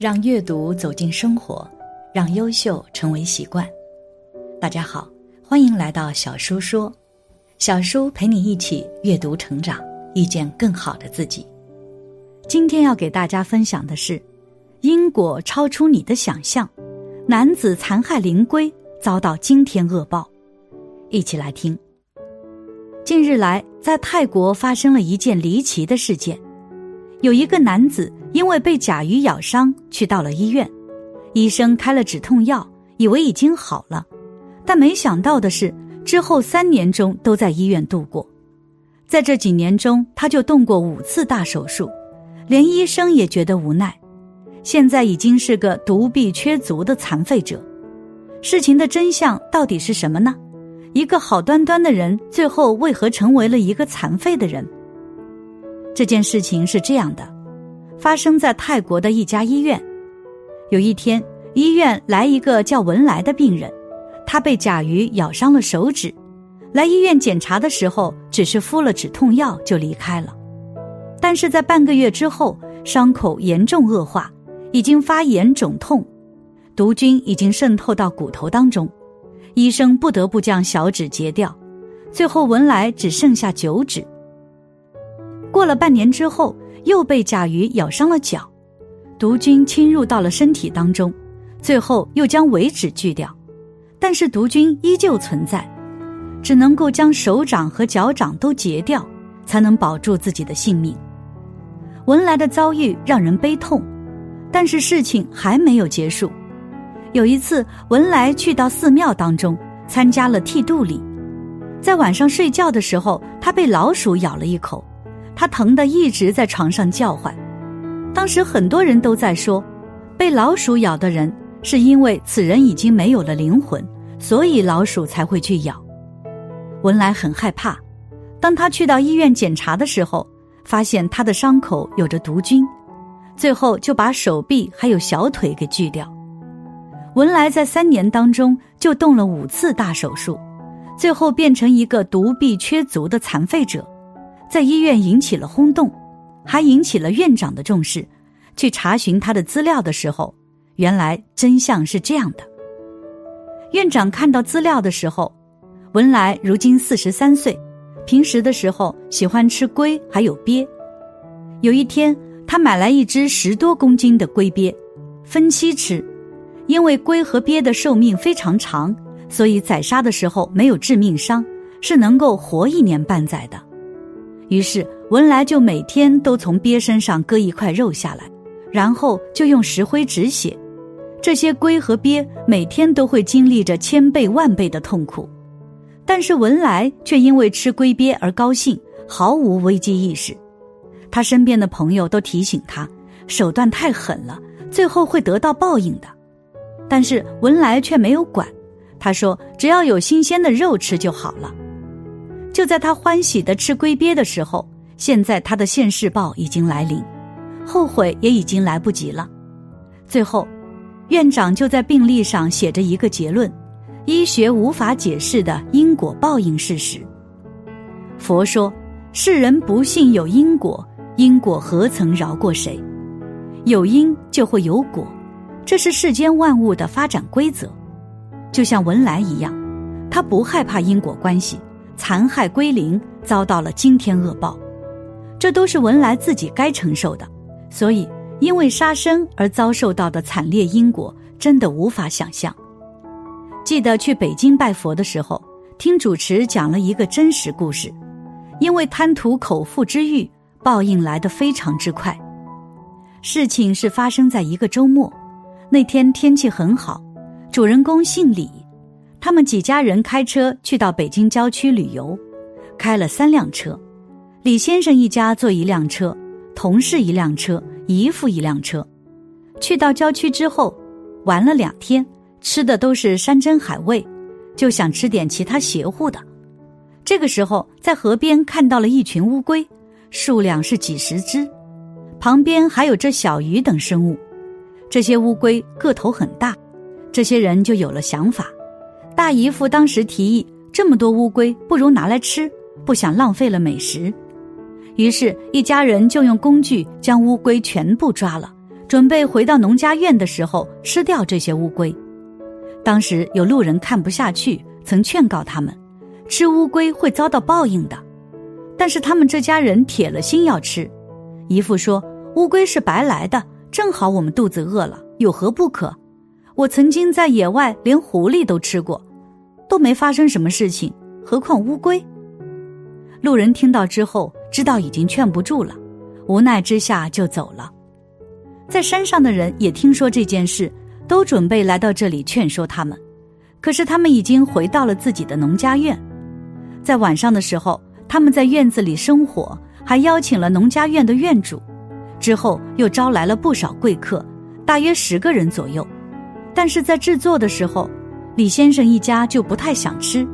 让阅读走进生活，让优秀成为习惯。大家好，欢迎来到小叔说，小叔陪你一起阅读成长，遇见更好的自己。今天要给大家分享的是，因果超出你的想象，男子残害灵龟遭到惊天恶报。一起来听。近日来，在泰国发生了一件离奇的事件。有一个男子因为被甲鱼咬伤，去到了医院，医生开了止痛药，以为已经好了，但没想到的是，之后三年中都在医院度过。在这几年中，他就动过五次大手术，连医生也觉得无奈。现在已经是个独臂缺足的残废者。事情的真相到底是什么呢？一个好端端的人，最后为何成为了一个残废的人？这件事情是这样的，发生在泰国的一家医院。有一天，医院来一个叫文莱的病人，他被甲鱼咬伤了手指，来医院检查的时候，只是敷了止痛药就离开了。但是在半个月之后，伤口严重恶化，已经发炎肿痛，毒菌已经渗透到骨头当中，医生不得不将小指截掉，最后文莱只剩下九指。过了半年之后，又被甲鱼咬伤了脚，毒菌侵入到了身体当中，最后又将尾指锯掉，但是毒菌依旧存在，只能够将手掌和脚掌都截掉，才能保住自己的性命。文莱的遭遇让人悲痛，但是事情还没有结束。有一次，文莱去到寺庙当中参加了剃度礼，在晚上睡觉的时候，他被老鼠咬了一口。他疼得一直在床上叫唤，当时很多人都在说，被老鼠咬的人是因为此人已经没有了灵魂，所以老鼠才会去咬。文莱很害怕，当他去到医院检查的时候，发现他的伤口有着毒菌，最后就把手臂还有小腿给锯掉。文莱在三年当中就动了五次大手术，最后变成一个独臂缺足的残废者。在医院引起了轰动，还引起了院长的重视。去查询他的资料的时候，原来真相是这样的。院长看到资料的时候，文莱如今四十三岁，平时的时候喜欢吃龟还有鳖。有一天，他买来一只十多公斤的龟鳖，分期吃。因为龟和鳖的寿命非常长，所以宰杀的时候没有致命伤，是能够活一年半载的。于是文莱就每天都从鳖身上割一块肉下来，然后就用石灰止血。这些龟和鳖每天都会经历着千倍万倍的痛苦，但是文莱却因为吃龟鳖而高兴，毫无危机意识。他身边的朋友都提醒他，手段太狠了，最后会得到报应的。但是文莱却没有管，他说只要有新鲜的肉吃就好了。就在他欢喜的吃龟鳖的时候，现在他的现世报已经来临，后悔也已经来不及了。最后，院长就在病历上写着一个结论：医学无法解释的因果报应事实。佛说，世人不信有因果，因果何曾饶过谁？有因就会有果，这是世间万物的发展规则。就像文莱一样，他不害怕因果关系。残害归零，遭到了惊天恶报，这都是文莱自己该承受的。所以，因为杀生而遭受到的惨烈因果，真的无法想象。记得去北京拜佛的时候，听主持讲了一个真实故事。因为贪图口腹之欲，报应来得非常之快。事情是发生在一个周末，那天天气很好，主人公姓李。他们几家人开车去到北京郊区旅游，开了三辆车，李先生一家坐一辆车，同事一辆车，姨父一辆车。去到郊区之后，玩了两天，吃的都是山珍海味，就想吃点其他邪乎的。这个时候，在河边看到了一群乌龟，数量是几十只，旁边还有这小鱼等生物。这些乌龟个头很大，这些人就有了想法。大姨夫当时提议，这么多乌龟，不如拿来吃，不想浪费了美食。于是，一家人就用工具将乌龟全部抓了，准备回到农家院的时候吃掉这些乌龟。当时有路人看不下去，曾劝告他们，吃乌龟会遭到报应的。但是他们这家人铁了心要吃。姨父说：“乌龟是白来的，正好我们肚子饿了，有何不可？我曾经在野外连狐狸都吃过，都没发生什么事情，何况乌龟？”路人听到之后，知道已经劝不住了，无奈之下就走了。在山上的人也听说这件事。都准备来到这里劝说他们，可是他们已经回到了自己的农家院。在晚上的时候，他们在院子里生火，还邀请了农家院的院主。之后又招来了不少贵客，大约十个人左右。但是在制作的时候，李先生一家就不太想吃，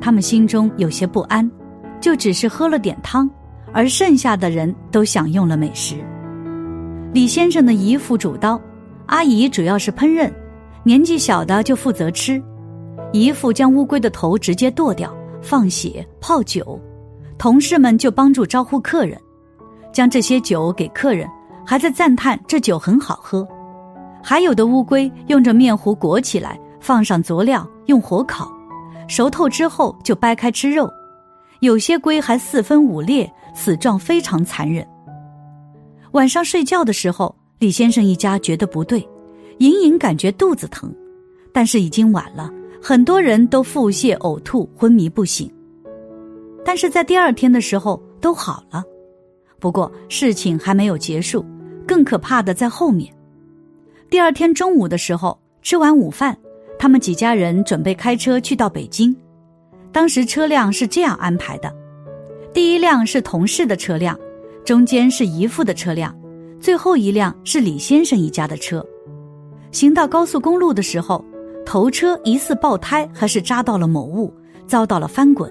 他们心中有些不安，就只是喝了点汤，而剩下的人都享用了美食。李先生的姨父主刀。阿姨主要是烹饪，年纪小的就负责吃。姨父将乌龟的头直接剁掉，放血泡酒，同事们就帮助招呼客人，将这些酒给客人，还在赞叹这酒很好喝。还有的乌龟用着面糊裹起来，放上佐料，用火烤，熟透之后就掰开吃肉。有些龟还四分五裂，死状非常残忍。晚上睡觉的时候。李先生一家觉得不对，隐隐感觉肚子疼，但是已经晚了，很多人都腹泻、呕吐、昏迷不醒。但是在第二天的时候都好了，不过事情还没有结束，更可怕的在后面。第二天中午的时候，吃完午饭，他们几家人准备开车去到北京。当时车辆是这样安排的：第一辆是同事的车辆，中间是姨父的车辆。最后一辆是李先生一家的车，行到高速公路的时候，头车疑似爆胎，还是扎到了某物，遭到了翻滚。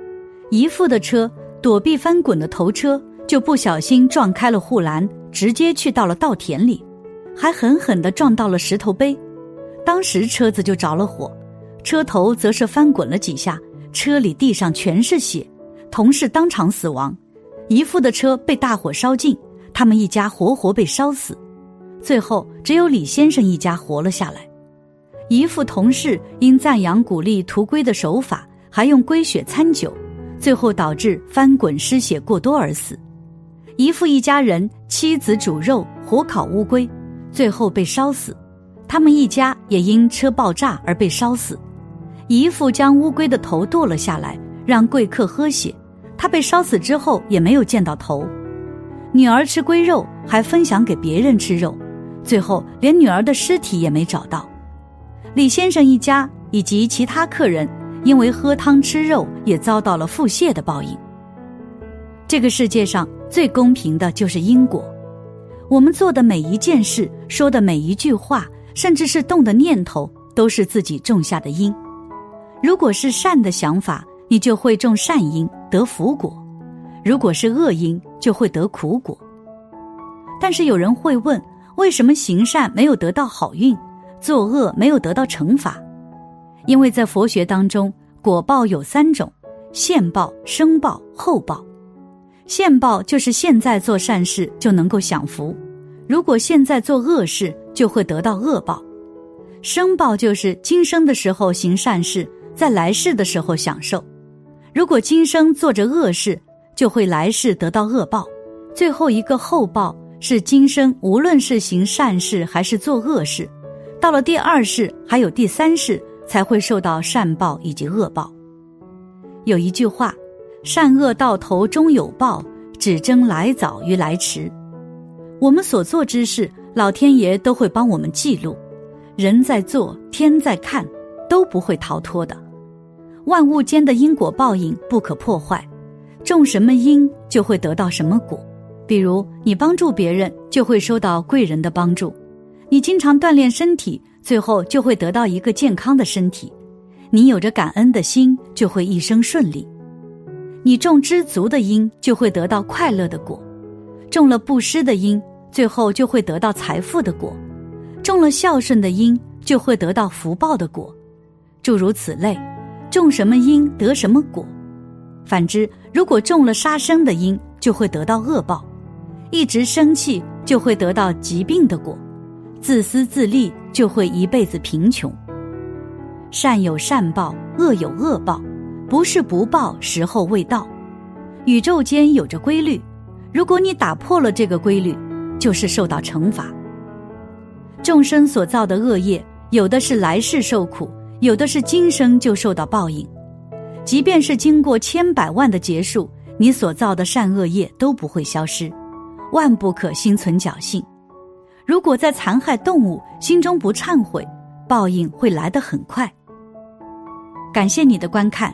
姨父的车躲避翻滚的头车，就不小心撞开了护栏，直接去到了稻田里，还狠狠地撞到了石头碑。当时车子就着了火，车头则是翻滚了几下，车里地上全是血，同事当场死亡，姨父的车被大火烧尽。他们一家活活被烧死，最后只有李先生一家活了下来。姨父同事因赞扬鼓励屠龟的手法，还用龟血掺酒，最后导致翻滚失血过多而死。姨父一家人妻子煮肉火烤乌龟，最后被烧死。他们一家也因车爆炸而被烧死。姨父将乌龟的头剁了下来，让贵客喝血。他被烧死之后也没有见到头。女儿吃龟肉，还分享给别人吃肉，最后连女儿的尸体也没找到。李先生一家以及其他客人因为喝汤吃肉，也遭到了腹泻的报应。这个世界上最公平的就是因果，我们做的每一件事，说的每一句话，甚至是动的念头，都是自己种下的因。如果是善的想法，你就会种善因，得福果。如果是恶因，就会得苦果。但是有人会问：为什么行善没有得到好运，作恶没有得到惩罚？因为在佛学当中，果报有三种：现报、生报、后报。现报就是现在做善事就能够享福，如果现在做恶事，就会得到恶报。生报就是今生的时候行善事，在来世的时候享受。如果今生做着恶事，就会来世得到恶报，最后一个后报是今生无论是行善事还是做恶事，到了第二世还有第三世才会受到善报以及恶报。有一句话：“善恶到头终有报，只争来早与来迟。”我们所做之事，老天爷都会帮我们记录，人在做，天在看，都不会逃脱的。万物间的因果报应不可破坏。种什么因就会得到什么果，比如你帮助别人就会收到贵人的帮助，你经常锻炼身体，最后就会得到一个健康的身体，你有着感恩的心就会一生顺利，你种知足的因就会得到快乐的果，种了布施的因，最后就会得到财富的果，种了孝顺的因就会得到福报的果，诸如此类，种什么因得什么果。反之，如果种了杀生的因，就会得到恶报；一直生气，就会得到疾病的果；自私自利就会一辈子贫穷。善有善报，恶有恶报，不是不报，时候未到。宇宙间有着规律，如果你打破了这个规律，就是受到惩罚。众生所造的恶业，有的是来世受苦，有的是今生就受到报应。即便是经过千百万的劫数，你所造的善恶业都不会消失，万不可心存侥幸。如果在残害动物，心中不忏悔，报应会来得很快。感谢你的观看，